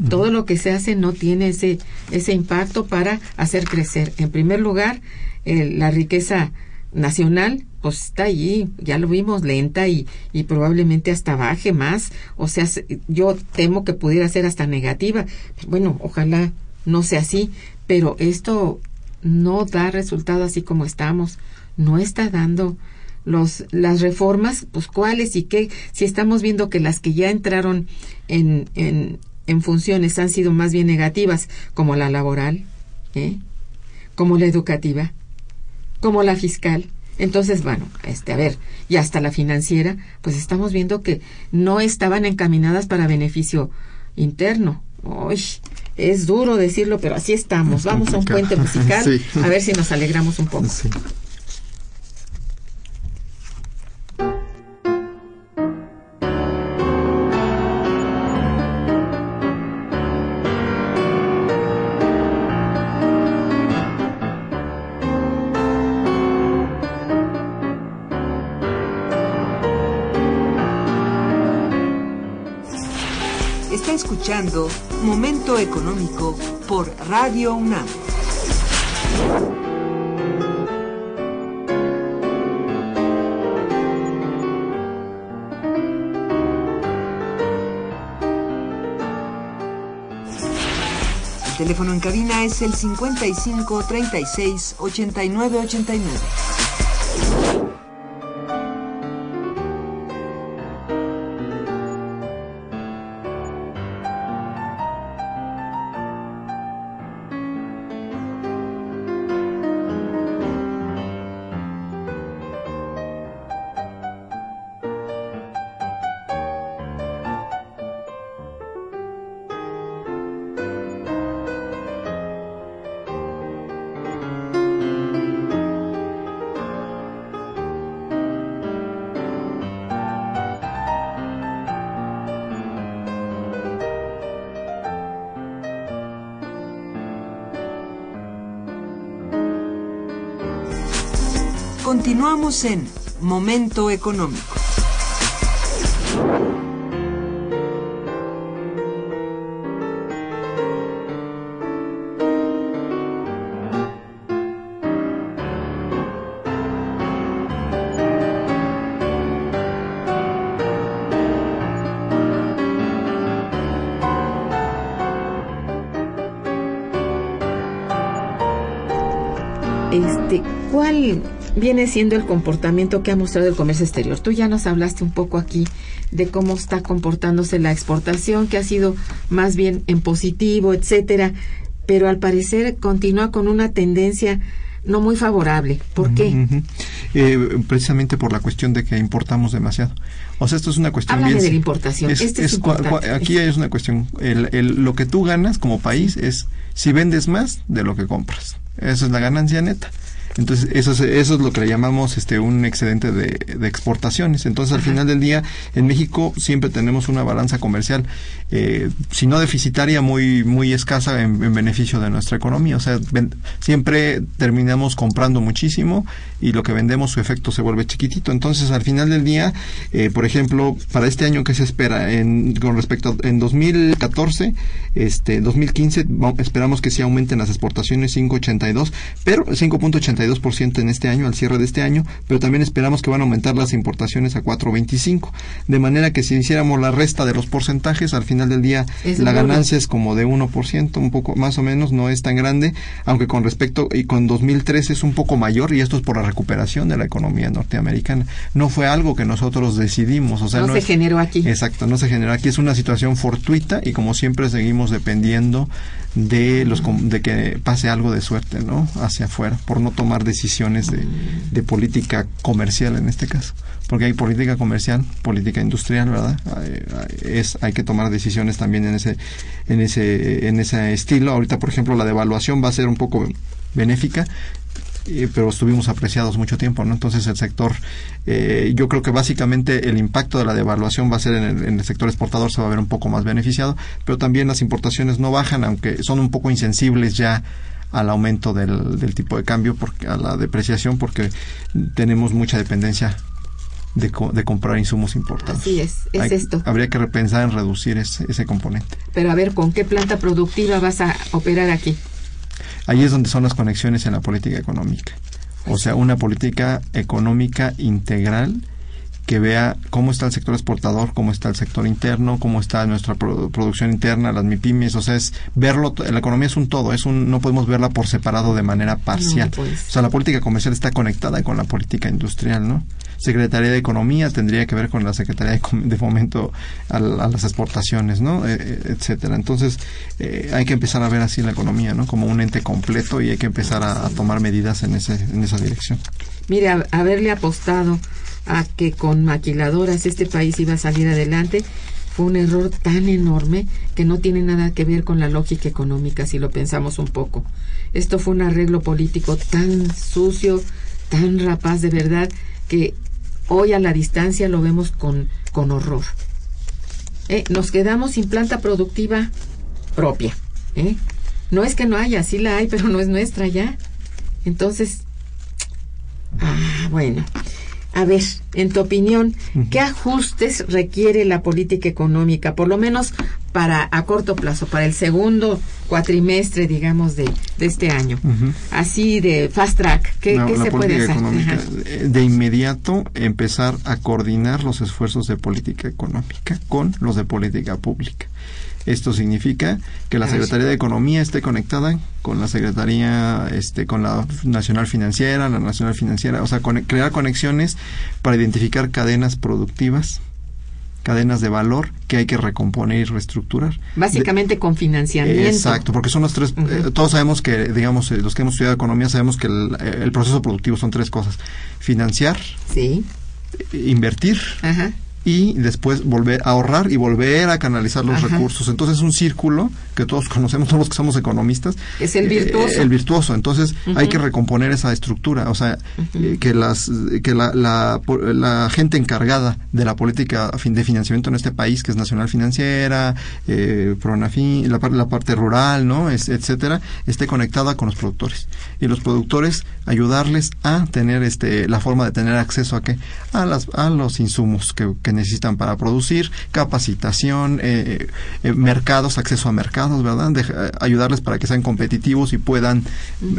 Todo lo que se hace no tiene ese ese impacto para hacer crecer. En primer lugar, la riqueza nacional pues está allí, ya lo vimos lenta y, y probablemente hasta baje más, o sea, yo temo que pudiera ser hasta negativa. Bueno, ojalá no sea así, pero esto no da resultado así como estamos, no está dando los las reformas, pues cuáles y qué, si estamos viendo que las que ya entraron en, en, en funciones han sido más bien negativas, como la laboral, ¿eh? como la educativa, como la fiscal, entonces, bueno, este, a ver, y hasta la financiera, pues estamos viendo que no estaban encaminadas para beneficio interno. Uy, es duro decirlo, pero así estamos. Vamos a un puente musical, a ver si nos alegramos un poco. Momento Económico por Radio UNAM. El teléfono en cabina es el 55 36 89 89. Continuamos en Momento Económico. Este, ¿cuál viene siendo el comportamiento que ha mostrado el comercio exterior? Tú ya nos hablaste un poco aquí de cómo está comportándose la exportación, que ha sido más bien en positivo, etcétera, pero al parecer continúa con una tendencia no muy favorable. ¿Por qué? Eh, precisamente por la cuestión de que importamos demasiado. O sea, esto es una cuestión Háblame de la importación. este es aquí es una cuestión. El, lo que tú ganas como país es si vendes más de lo que compras. Esa es la ganancia neta. Entonces, eso es, eso es lo que le llamamos este un excedente de, exportaciones. Entonces, al final del día, en México siempre tenemos una balanza comercial, eh, si no deficitaria, muy, muy escasa en, beneficio de nuestra economía. O sea, siempre terminamos comprando muchísimo y lo que vendemos, su efecto se vuelve chiquitito. Entonces, al final del día, eh, por ejemplo, para este año, ¿qué se espera? En, con respecto a, en 2014, este, 2015, esperamos que sí aumenten las exportaciones 5.82, pero 5.82 ciento en este año, al cierre de este año, pero también esperamos que van a aumentar las importaciones a 4.25. De manera que si hiciéramos la resta de los porcentajes, al final del día la ganancia es como de 1%, un poco más o menos, no es tan grande, aunque con respecto, y con 2013 es un poco mayor, y esto es por la recuperación de la economía norteamericana. No fue algo que nosotros decidimos, o sea, no, se generó aquí. Exacto, no se generó aquí, es una situación fortuita y como siempre seguimos dependiendo de los de que pase algo de suerte no hacia afuera por no tomar decisiones de, de política comercial en este caso. Porque hay política comercial política industrial verdad es hay que tomar decisiones también en ese en ese en ese estilo. Ahorita por ejemplo la devaluación va a ser un poco benéfica pero estuvimos apreciados mucho tiempo, ¿no? Entonces el sector, eh, yo creo que básicamente el impacto de la devaluación va a ser en el, sector exportador, se va a ver un poco más beneficiado, pero también las importaciones no bajan, aunque son un poco insensibles ya al aumento del, del tipo de cambio, porque, a la depreciación, porque tenemos mucha dependencia de, de, comprar insumos importados. Así es, es esto. Habría que repensar en reducir ese, ese componente. Pero a ver, ¿con qué planta productiva vas a operar aquí? Ahí es donde son las conexiones en la política económica. O sea, una política económica integral que vea cómo está el sector exportador, cómo está el sector interno, cómo está nuestra producción interna, las MIPIMES, o sea, es verlo, la economía es un todo, es un, no podemos verla por separado de manera parcial. O sea, la política comercial está conectada con la política industrial, ¿no? Secretaría de Economía tendría que ver con la Secretaría de, Fomento a, las exportaciones, ¿no? E, e, etcétera. Entonces, eh, hay que empezar a ver así la economía, ¿no? Como un ente completo y hay que empezar a, tomar medidas en, ese, en esa dirección. Mire, haberle apostado a que con maquiladoras este país iba a salir adelante fue un error tan enorme que no tiene nada que ver con la lógica económica si lo pensamos un poco. Esto fue un arreglo político tan sucio, tan rapaz de verdad, que Hoy a la distancia lo vemos con, con horror. Eh, nos quedamos sin planta productiva propia. ¿eh? No es que no haya, sí la hay, pero no es nuestra ya. Entonces, ah, bueno. A ver, en tu opinión, ¿qué ajustes requiere la política económica, por lo menos para a corto plazo, para el segundo cuatrimestre, digamos, de, de este año? Así de fast track, ¿qué, se puede hacer? de inmediato empezar a coordinar los esfuerzos de política económica con los de política pública. Esto significa que la Secretaría de Economía esté conectada con la Secretaría, este, con la Nacional Financiera, la Nacional Financiera, o sea, crear conexiones para identificar cadenas productivas cadenas de valor que hay que recomponer y reestructurar. Básicamente con financiamiento. Exacto, porque son los tres, eh, todos sabemos que, digamos, eh, los que hemos estudiado economía sabemos que el, el, proceso productivo son tres cosas. Financiar, sí. invertir Ajá y después volver a ahorrar y volver a canalizar los recursos. Entonces es un círculo que todos conocemos, todos los que somos economistas. Es el virtuoso. el virtuoso. Entonces hay que recomponer esa estructura. O sea, eh, que las que la, la, la, gente encargada de la política de financiamiento en este país, que es Nacional Financiera, eh, Pronafi, la, la parte rural, ¿no? Es, etcétera, esté conectada con los productores. Y los productores ayudarles a tener este la forma de tener acceso a qué? A, las, a los insumos que necesitan para producir, capacitación, eh, eh, mercados, acceso a mercados ¿verdad? Eh, ayudarles para que sean competitivos y puedan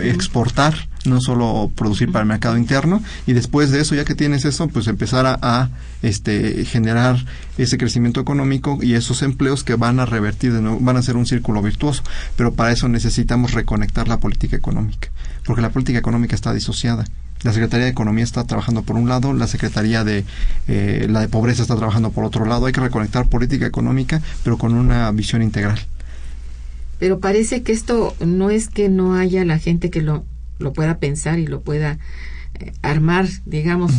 exportar, no solo producir para el mercado interno. Y después de eso, ya que tienes eso, pues empezar a, este, generar ese crecimiento económico y esos empleos que van a revertir de nuevo, van a ser un círculo virtuoso. Pero para eso necesitamos reconectar la política económica, porque la política económica está disociada. La Secretaría de Economía está trabajando por un lado, la Secretaría de eh, la de Pobreza está trabajando por otro lado. Hay que reconectar política económica, pero con una visión integral. Pero parece que esto no es que no haya la gente que lo, lo pueda pensar y lo pueda eh, armar, digamos,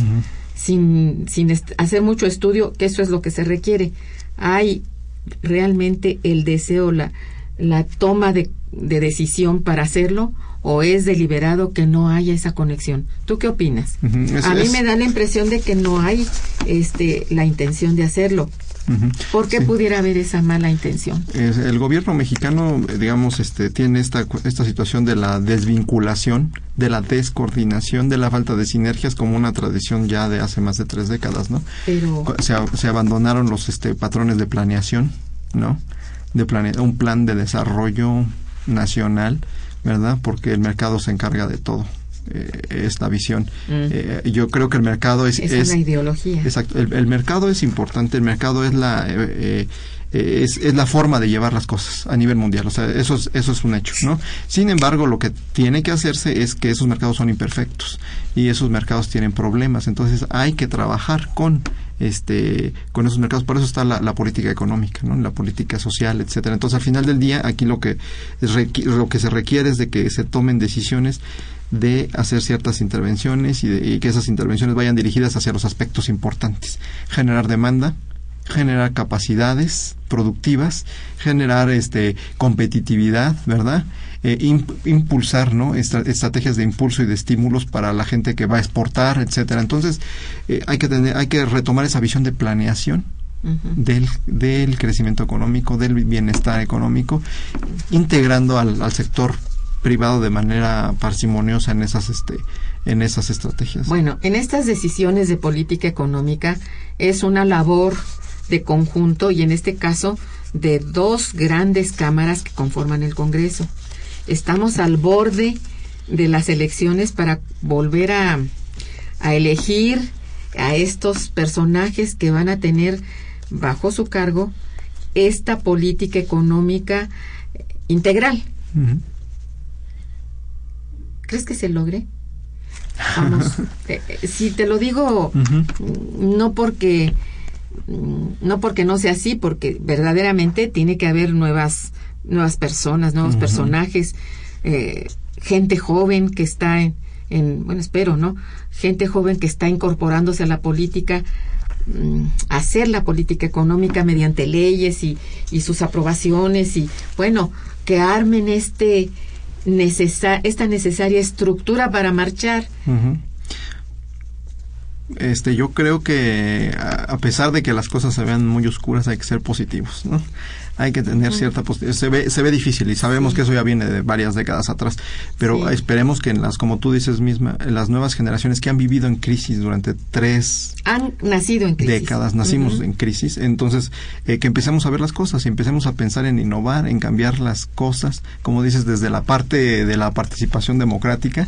sin, sin hacer mucho estudio, que eso es lo que se requiere. Hay realmente el deseo, la, la toma de, de decisión para hacerlo o es deliberado que no haya esa conexión. ¿Tú qué opinas? a mí me da la impresión de que no hay este, la intención de hacerlo. ¿Por qué pudiera haber esa mala intención? el gobierno mexicano, digamos, este, tiene esta, esta situación de la desvinculación, de la descoordinación, de la falta de sinergias como una tradición ya de hace más de tres décadas, ¿no? Pero... Se, se abandonaron los este, patrones de planeación, ¿no? De plane, un plan de desarrollo nacional ¿verdad? Porque el mercado se encarga de todo. Eh, esta visión. Mm. Eh, yo creo que el mercado es... Es, una ideología. Exacto. El, mercado es importante. El mercado es la... Eh, es, es, la forma de llevar las cosas a nivel mundial. O sea, eso es, eso es un hecho, ¿no? Sin embargo, lo que tiene que hacerse es que esos mercados son imperfectos y esos mercados tienen problemas. Entonces hay que trabajar con este con esos mercados. Por eso está la, política económica no la política social etcétera. Entonces al final del día aquí lo que lo que se requiere es de que se tomen decisiones de hacer ciertas intervenciones y, y que esas intervenciones vayan dirigidas hacia los aspectos importantes. Generar demanda generar capacidades productivas, generar este competitividad, ¿verdad? Eh, impulsar ¿no? estrategias de impulso y de estímulos para la gente que va a exportar, etcétera. Entonces, eh, hay que tener, hay que retomar esa visión de planeación del, del crecimiento económico, del bienestar económico, integrando al, al sector privado de manera parsimoniosa en esas este en esas estrategias. Bueno, en estas decisiones de política económica es una labor de conjunto y en este caso de dos grandes cámaras que conforman el Congreso estamos al borde de las elecciones para volver a, elegir a estos personajes que van a tener bajo su cargo esta política económica integral. ¿Crees que se logre? Vamos, eh, eh, si te lo digo, no porque no porque no sea así, porque verdaderamente tiene que haber nuevas nuevas personas, nuevos personajes, eh, gente joven que está en, bueno, espero, ¿no? Gente joven que está incorporándose a la política, mm, hacer la política económica mediante leyes y, y sus aprobaciones y, bueno, que armen este esta necesaria estructura para marchar. Este, yo creo que a pesar de que las cosas se vean muy oscuras, hay que ser positivos, ¿no? Hay que tener cierta se ve se ve difícil y sabemos que eso ya viene de varias décadas atrás pero esperemos que en las como tú dices misma en las nuevas generaciones que han vivido en crisis durante tres han nacido en crisis. décadas nacimos en crisis entonces eh, que empecemos a ver las cosas y empecemos a pensar en innovar en cambiar las cosas como dices desde la parte de la participación democrática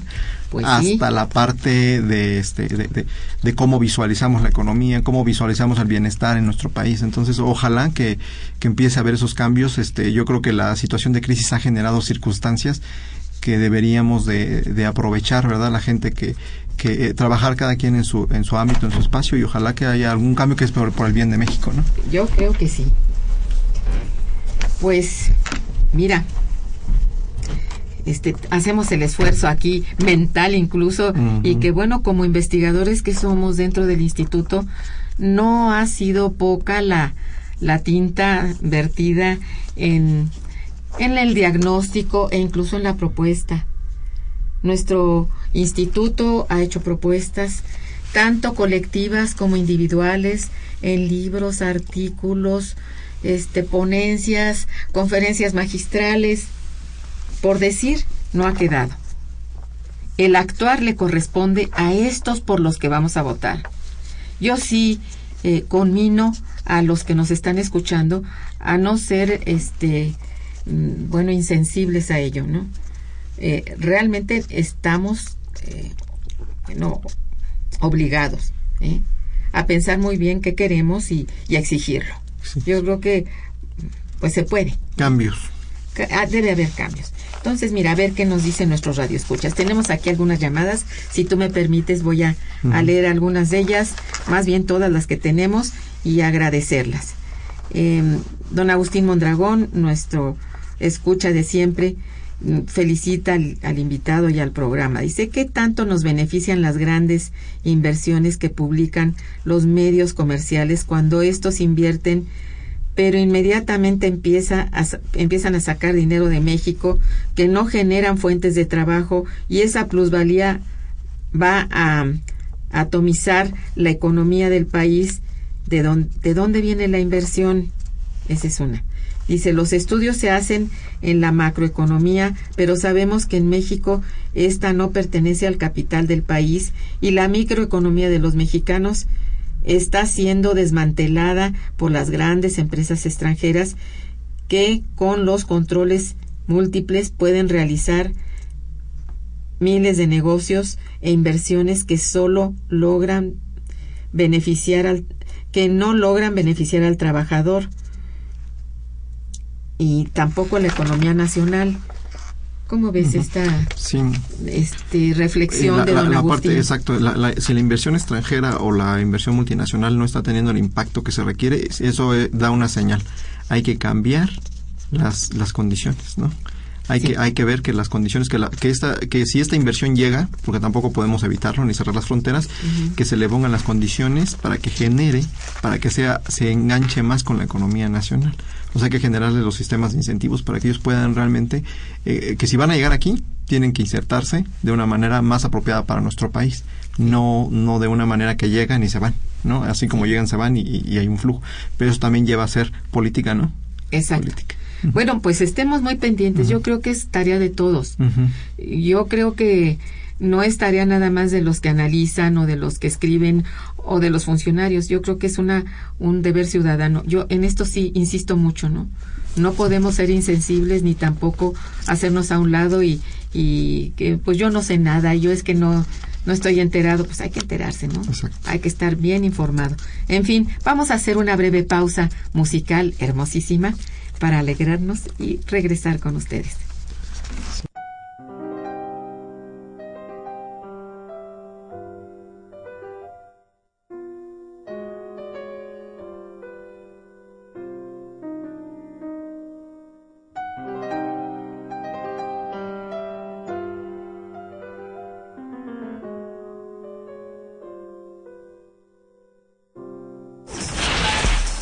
pues hasta la parte de este de, de cómo visualizamos la economía cómo visualizamos el bienestar en nuestro país. Entonces ojalá que, que empiece a haber esos cambios. Este, yo creo que la situación de crisis ha generado circunstancias que deberíamos de, aprovechar, ¿verdad? La gente que, que eh, trabajar cada quien en su, en su ámbito, en su espacio y ojalá que haya algún cambio que es por, por el bien de México, ¿no? Yo creo que sí. Pues, mira, este, hacemos el esfuerzo aquí mental incluso y que bueno como investigadores que somos dentro del instituto no ha sido poca la la tinta vertida en, en el diagnóstico e incluso en la propuesta. Nuestro instituto ha hecho propuestas tanto colectivas como individuales en libros, artículos, este, ponencias, conferencias magistrales. Por decir, no ha quedado. El actuar le corresponde a estos por los que vamos a votar. Yo sí eh, conmino a los que nos están escuchando a no ser este mm, bueno, insensibles a ello, ¿no? Eh, realmente estamos, eh, obligados ¿eh? a pensar muy bien qué queremos y, a exigirlo. Yo creo que, pues se puede. Cambios. Ah, debe haber cambios. Entonces, mira, a ver qué nos dicen nuestros radioescuchas. Tenemos aquí algunas llamadas. Si tú me permites, voy a, leer algunas de ellas, más bien todas las que tenemos, y agradecerlas. Em, don Agustín Mondragón, nuestro escucha de siempre, mm, felicita al, invitado y al programa. Dice, ¿qué tanto nos benefician las grandes inversiones que publican los medios comerciales cuando estos invierten pero inmediatamente empieza empiezan a sacar dinero de México que no generan fuentes de trabajo y esa plusvalía va a, atomizar la economía del país. ¿De dónde, ¿De dónde viene la inversión? Esa es una. Dice, los estudios se hacen en la macroeconomía, pero sabemos que en México esta no pertenece al capital del país y la microeconomía de los mexicanos está siendo desmantelada por las grandes empresas extranjeras que con los controles múltiples pueden realizar miles de negocios e inversiones que solo logran beneficiar al que no logran beneficiar al trabajador y tampoco la economía nacional ¿Cómo ves esta este, reflexión de don la Parte, exacto, si la inversión extranjera o la inversión multinacional no está teniendo el impacto que se requiere, eso eh, da una señal. Hay que cambiar las, las condiciones, ¿no? Hay, que, hay que ver que las condiciones, que, la, que, esta, que si esta inversión llega, porque tampoco podemos evitarlo ni cerrar las fronteras, que se le pongan las condiciones para que genere, para que sea, se enganche más con la economía nacional. O sea, hay que generarles los sistemas de incentivos para que ellos puedan realmente, eh, que si van a llegar aquí, tienen que insertarse de una manera más apropiada para nuestro país, no, no de una manera que llegan y se van, ¿no? Así como llegan, se van y, y hay un flujo. Pero eso también lleva a ser política, ¿no? Exacto. Política. Bueno, pues estemos muy pendientes. Yo creo que es tarea de todos. Yo creo que no es tarea nada más de los que analizan o de los que escriben o de los funcionarios. Yo creo que es una un deber ciudadano. Yo en esto sí insisto mucho, ¿no? No podemos ser insensibles ni tampoco hacernos a un lado y, y que pues yo no sé nada, yo es que no no estoy enterado, pues hay que enterarse, ¿no? Hay que estar bien informado. En fin, vamos a hacer una breve pausa musical hermosísima para alegrarnos y regresar con ustedes.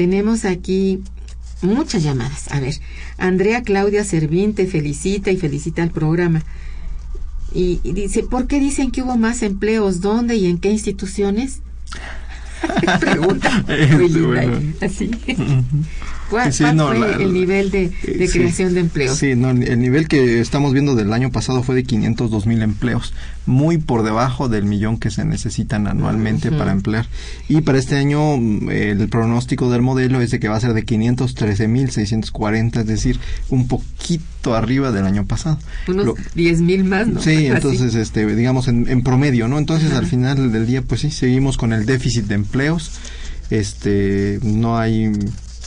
Tenemos aquí muchas llamadas. A ver, Andrea Claudia Servín te felicita y felicita al programa. Y, dice, ¿por qué dicen que hubo más empleos? ¿Dónde y en qué instituciones? Pregunta. Así. ¿Cuál, fue el nivel de, eh, creación de empleos? Sí, no, el nivel que estamos viendo del año pasado fue de 502 mil empleos, muy por debajo del millón que se necesitan anualmente para emplear. Y para este año mm, el pronóstico del modelo es de que va a ser de 513 mil 640, es decir, un poquito arriba del año pasado. Unos 10 mil más, ¿no? Sí, entonces, este, digamos, en, promedio, ¿no? Entonces, al final del día, pues sí, seguimos con el déficit de empleos. Este, no hay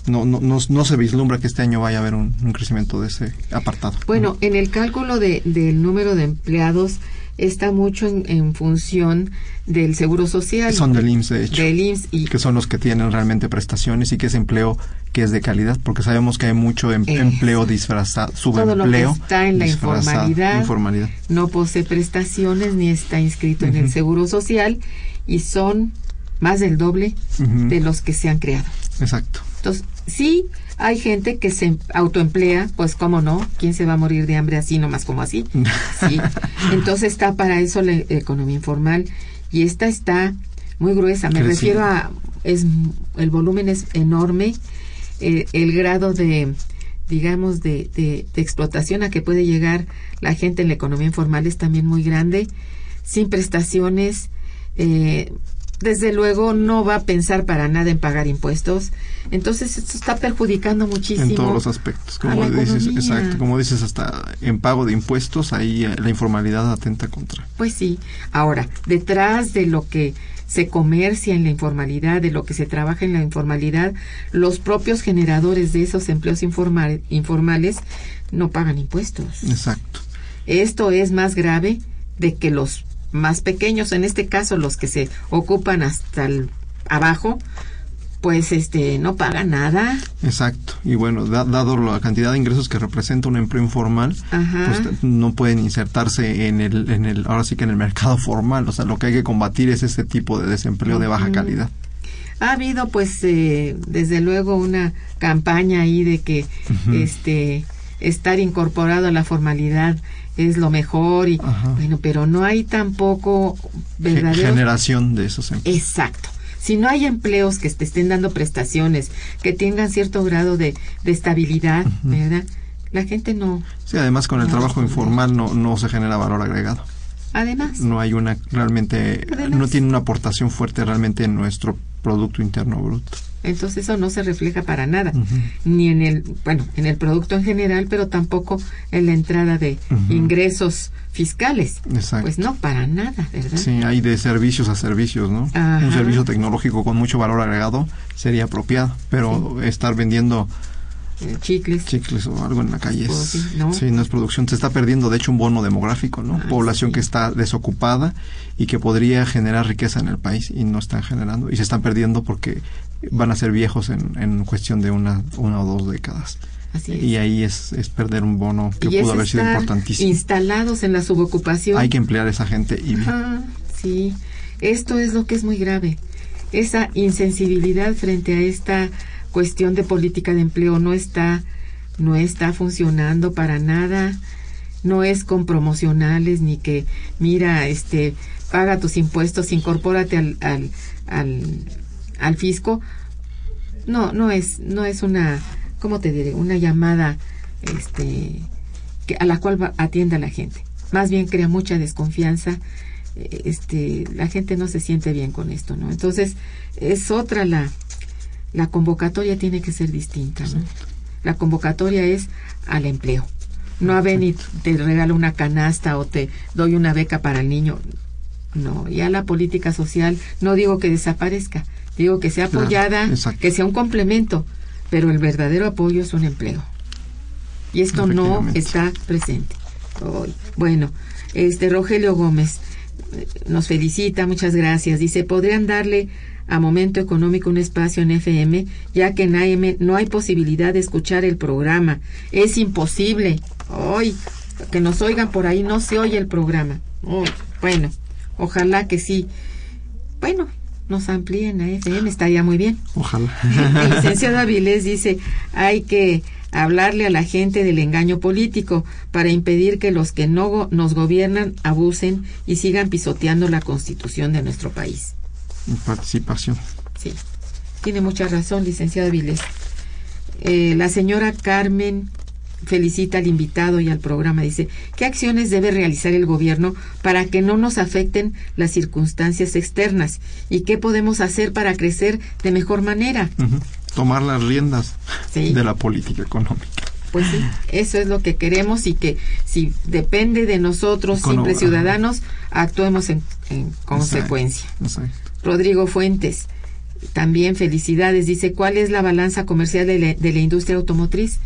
no, no, no, se vislumbra que este año vaya a haber un, crecimiento de ese apartado. Bueno, en el cálculo de, del número de empleados está mucho en, función del seguro social. Son del IMSS, de hecho. Del IMSS y que son los que tienen realmente prestaciones y que es empleo que es de calidad, porque sabemos que hay mucho em, empleo disfrazado, subempleo. Todo lo que está en la informalidad, informalidad, no posee prestaciones ni está inscrito en el seguro social y son más del doble de los que se han creado. Exacto. Entonces, sí hay gente que se autoemplea, pues cómo no, ¿quién se va a morir de hambre así nomás como así? Sí. Entonces está para eso la economía informal y esta está muy gruesa. Me refiero a es el volumen es enorme, eh, el grado de digamos de, de, explotación a que puede llegar la gente en la economía informal es también muy grande, sin prestaciones, eh, desde luego no va a pensar para nada en pagar impuestos. Entonces esto está perjudicando muchísimo. En todos los aspectos, como dices, exacto, como dices, hasta en pago de impuestos, ahí eh, la informalidad atenta contra. Pues sí. Ahora, detrás de lo que se comercia en la informalidad, de lo que se trabaja en la informalidad, los propios generadores de esos empleos informales no pagan impuestos. Exacto. Esto es más grave de que los más pequeños, en este caso los que se ocupan hasta el abajo, pues este no pagan nada. Exacto. Y bueno, dado la cantidad de ingresos que representa un empleo informal, pues no pueden insertarse en el en el ahora sí que en el mercado formal, o sea, lo que hay que combatir es este tipo de desempleo de baja calidad. Ha habido pues eh, desde luego una campaña ahí de que este estar incorporado a la formalidad es lo mejor y bueno, pero no hay tampoco verdadera generación de esos empleos. Exacto. Si no hay empleos que te estén dando prestaciones, que tengan cierto grado de, estabilidad, ¿verdad? La gente no. Sí, además con el trabajo informal no, no se genera valor agregado. Además. No hay una realmente, no tiene una aportación fuerte realmente en nuestro Producto Interno Bruto. Entonces eso no se refleja para nada, ni en el, bueno, en el producto en general, pero tampoco en la entrada de ingresos fiscales. Exacto. Pues no, para nada, ¿verdad? Sí, hay de servicios a servicios, ¿no? Un servicio tecnológico con mucho valor agregado sería apropiado, pero estar vendiendo chicles. Chicles o algo en la calle. Pues ¿no? Sí, no es producción. Se está perdiendo, de hecho, un bono demográfico, ¿no? Ah, Población que está desocupada y que podría generar riqueza en el país y no están generando. Y se están perdiendo porque van a ser viejos en, en cuestión de una, una o dos décadas. Así Y ahí es, es perder un bono que pudo haber sido importantísimo. Instalados en la subocupación. Hay que emplear a esa gente y sí, esto es lo que es muy grave. Esa insensibilidad frente a esta cuestión de política de empleo no está no está funcionando para nada. No es con promocionales ni que mira este paga tus impuestos incorpórate al, al, al, fisco. No no es no es una cómo te diré una llamada este que, a la cual atienda la gente. Más bien crea mucha desconfianza este la gente no se siente bien con esto no entonces es otra la la convocatoria tiene que ser distinta. ¿no? La convocatoria es al empleo. No a venir te regalo una canasta o te doy una beca para el niño. No, ya la política social, no digo que desaparezca, digo que sea apoyada, que sea un complemento, pero el verdadero apoyo es un empleo. Y esto no está presente. bueno, este Rogelio Gómez eh, nos felicita, muchas gracias. Dice, ¿podrían darle a Momento Económico un espacio en FM, ya que en AM no hay posibilidad de escuchar el programa. Es imposible. Hoy, que nos oigan por ahí, no se oye el programa. bueno, ojalá que sí. Bueno, nos amplíen a FM, estaría muy bien. Ojalá. El licenciado Avilés dice, hay que hablarle a la gente del engaño político para impedir que los que no nos gobiernan abusen y sigan pisoteando la constitución de nuestro país. Participación. Sí, tiene mucha razón, licenciado Avilés. Eh, la señora Carmen felicita al invitado y al programa. Dice, ¿qué acciones debe realizar el gobierno para que no nos afecten las circunstancias externas? ¿Y qué podemos hacer para crecer de mejor manera? Tomar las riendas de la política económica. Pues sí, eso es lo que queremos y que si depende de nosotros, simples ciudadanos, actuemos en, consecuencia. Rodrigo Fuentes, también felicidades. Dice, ¿cuál es la balanza comercial de la industria automotriz?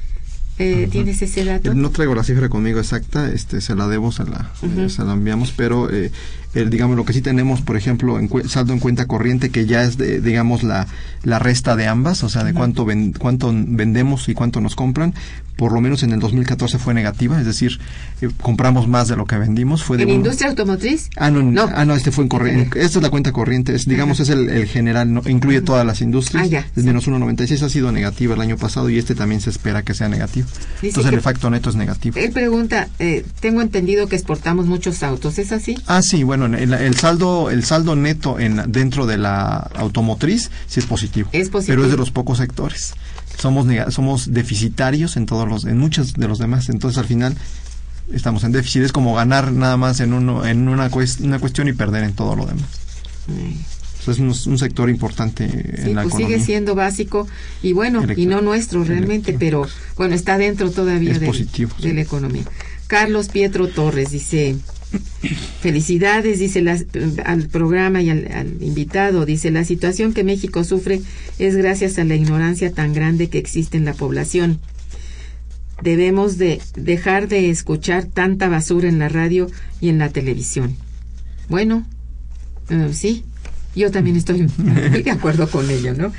Eh, ¿Tienes ese dato? No traigo la cifra conmigo exacta, este, se la debo, se la, se la enviamos, pero eh, digamos lo que sí tenemos, por ejemplo, en saldo en cuenta corriente, que ya es, de, digamos, la, la resta de ambas, o sea, de cuánto, cuánto vendemos y cuánto nos compran, por lo menos en el 2014 fue negativa, es decir, eh, compramos más de lo que vendimos. Fue de ¿En industria automotriz? Ah, no, no, ah, no, este fue en corriente. Esta es la cuenta corriente, es, digamos, es el, el general, no, incluye todas las industrias. Ah, ya, es menos 1,96, ha sido negativa el año pasado y este también se espera que sea negativo. Entonces el efecto neto es negativo. Él pregunta, eh, tengo entendido que exportamos muchos autos, ¿es así? Ah, sí, bueno, el, el saldo el saldo neto en dentro de la automotriz sí es positivo. Es positivo. Pero es de los pocos sectores. Somos somos deficitarios en todos los en muchos de los demás. Entonces al final estamos en déficit. Es como ganar nada más en uno en una, una cuestión y perder en todo lo demás. Es un, sector importante en la pues sigue siendo básico y bueno y no nuestro realmente pero bueno está dentro todavía de, de la economía. Carlos Pietro Torres dice Felicidades, dice al programa y al, invitado. Dice, la situación que México sufre es gracias a la ignorancia tan grande que existe en la población. Debemos de dejar de escuchar tanta basura en la radio y en la televisión. Bueno, eh, sí, yo también estoy de acuerdo con ello, ¿no?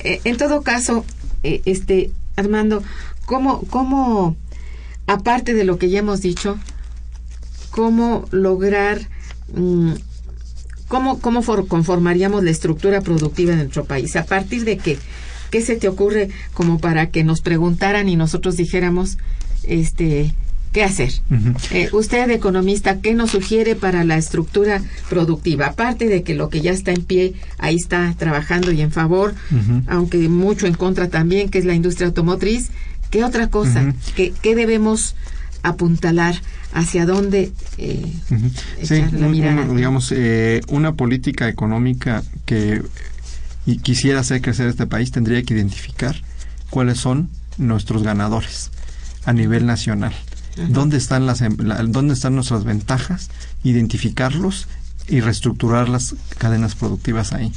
Eh, en todo caso, eh, este, Armando, ¿cómo, ¿cómo, aparte de lo que ya hemos dicho, cómo lograr, mm, cómo, cómo conformaríamos la estructura productiva de nuestro país. ¿A partir de qué? ¿Qué se te ocurre como para que nos preguntaran y nosotros dijéramos, este, qué hacer? Eh, usted, economista, ¿qué nos sugiere para la estructura productiva? Aparte de que lo que ya está en pie, ahí está trabajando y en favor, aunque mucho en contra también, que es la industria automotriz, ¿qué otra cosa? ¿Qué, ¿Qué debemos apuntalar hacia dónde eh, sí, digamos eh, una política económica que y quisiera hacer crecer este país tendría que identificar cuáles son nuestros ganadores a nivel nacional. Dónde están las em, dónde están nuestras ventajas identificarlos y reestructurar las cadenas productivas ahí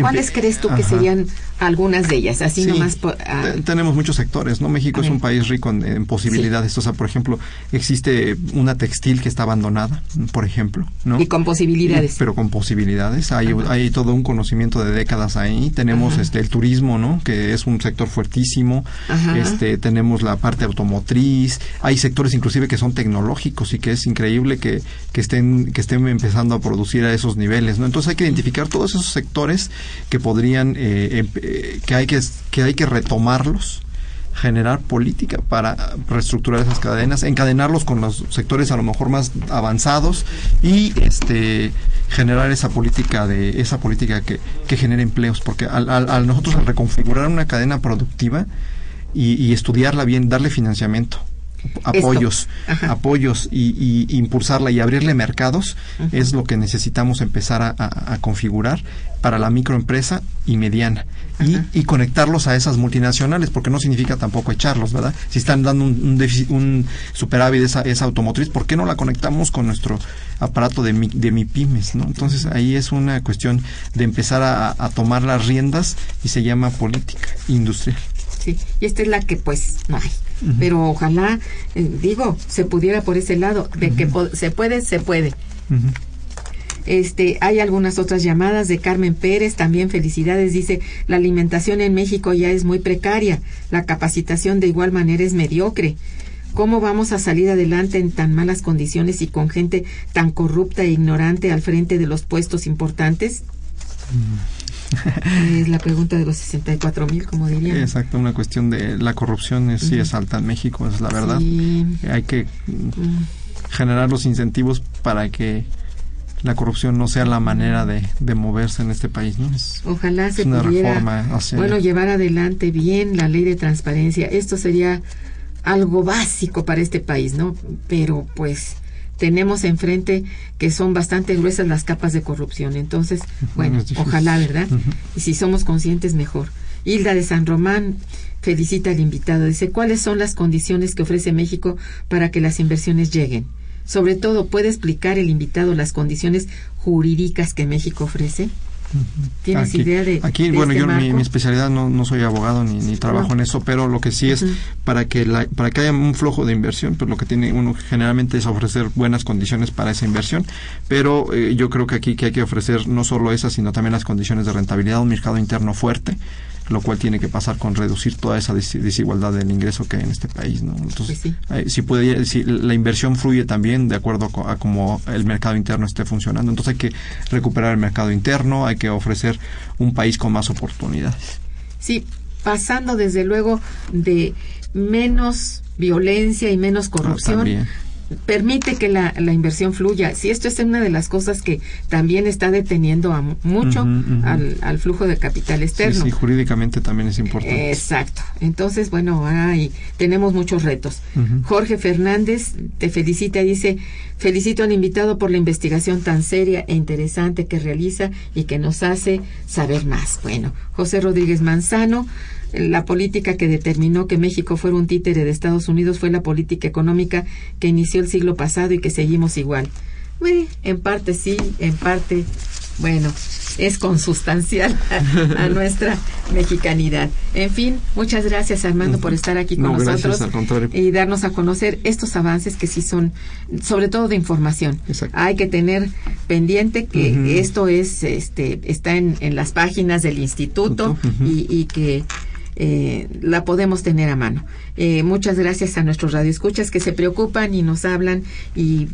¿Cuáles crees tú que serían algunas de ellas? Así nomás. Ah. Tenemos muchos sectores, ¿no? México es un país rico en, posibilidades. O sea, por ejemplo, existe una textil que está abandonada, por ejemplo, ¿no? Y con posibilidades. pero con posibilidades. Hay, hay todo un conocimiento de décadas ahí. Tenemos este el turismo, ¿no? Que es un sector fuertísimo. Este tenemos la parte automotriz. Hay sectores inclusive que son tecnológicos y que es increíble que, que estén que estén empezando a producir a esos niveles, ¿no? Entonces hay que identificar todos esos sectores que podrían, eh, em, eh, que, hay que, que hay que retomarlos generar política para reestructurar esas cadenas, encadenarlos con los sectores a lo mejor más avanzados y este generar esa política de esa política que, que genere empleos, porque al, al, nosotros reconfigurar una cadena productiva y, estudiarla bien, darle financiamiento, apoyos, apoyos y, impulsarla y abrirle mercados es lo que necesitamos empezar a, configurar para la microempresa y mediana y, conectarlos a esas multinacionales porque no significa tampoco echarlos, ¿verdad? Si están dando un, un, superávit esa, esa automotriz, ¿por qué no la conectamos con nuestro aparato de mi, de mi pymes, ¿no? Entonces ahí es una cuestión de empezar a, a tomar las riendas y se llama política industrial. Sí, y esta es la que pues no hay pero ojalá, eh, digo, se pudiera por ese lado, de que se puede, se puede. Este, hay algunas otras llamadas de Carmen Pérez, también felicidades, dice, la alimentación en México ya es muy precaria, la capacitación de igual manera es mediocre. ¿Cómo vamos a salir adelante en tan malas condiciones y con gente tan corrupta e ignorante al frente de los puestos importantes? es la pregunta de los 64 mil, como dirían. Exacto, una cuestión de la corrupción es, sí es alta en México, es la verdad. Hay que generar los incentivos para que la corrupción no sea la manera de, moverse en este país. ¿no? Ojalá se pudiera bueno, llevar adelante bien la ley de transparencia. Esto sería algo básico para este país, ¿no? Pero pues tenemos enfrente que son bastante gruesas las capas de corrupción. Entonces, bueno, ojalá, ¿verdad? Y si somos conscientes, mejor. Hilda de San Román felicita al invitado. Dice, ¿cuáles son las condiciones que ofrece México para que las inversiones lleguen? Sobre todo, ¿puede explicar el invitado las condiciones jurídicas que México ofrece? ¿Tienes idea de Aquí, bueno, este yo mi, especialidad no, no soy abogado ni, ni trabajo en eso, pero lo que sí es para que la, para que haya un flujo de inversión, pues lo que tiene uno generalmente es ofrecer buenas condiciones para esa inversión, pero eh, yo creo que aquí que hay que ofrecer no solo esas, sino también las condiciones de rentabilidad, un mercado interno fuerte, lo cual tiene que pasar con reducir toda esa desigualdad del ingreso que hay en este país. ¿no? Entonces, pues si, puede, si la inversión fluye también de acuerdo a cómo el mercado interno esté funcionando. Entonces hay que recuperar el mercado interno, hay que ofrecer un país con más oportunidades. Sí, pasando desde luego de menos violencia y menos corrupción permite que la, la, inversión fluya. Si esto es una de las cosas que también está deteniendo a mucho Al, al, flujo de capital externo. Sí, jurídicamente también es importante. Exacto. Entonces, bueno, hay, tenemos muchos retos. Jorge Fernández te felicita, dice, felicito al invitado por la investigación tan seria e interesante que realiza y que nos hace saber más. Bueno, José Rodríguez Manzano, la política que determinó que México fuera un títere de Estados Unidos fue la política económica que inició el siglo pasado y que seguimos igual. en parte sí, en parte, bueno, es consustancial a, nuestra mexicanidad. En fin, muchas gracias Armando por estar aquí con nosotros y darnos a conocer estos avances que sí son, sobre todo de información. Hay que tener pendiente que esto es, este, está en, las páginas del instituto y que eh, la podemos tener a mano. Eh, muchas gracias a nuestros radioescuchas que se preocupan y nos hablan y,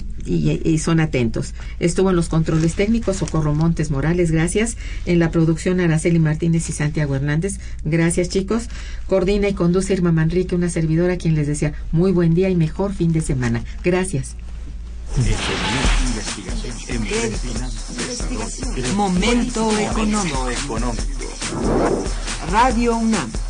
son atentos. Estuvo en los controles técnicos Socorro Montes Morales, gracias. En la producción Araceli Martínez y Santiago Hernández, gracias chicos. Coordina y conduce Irma Manrique, una servidora quien les decía muy buen día y mejor fin de semana. Gracias. Momento económico. Radio UNAM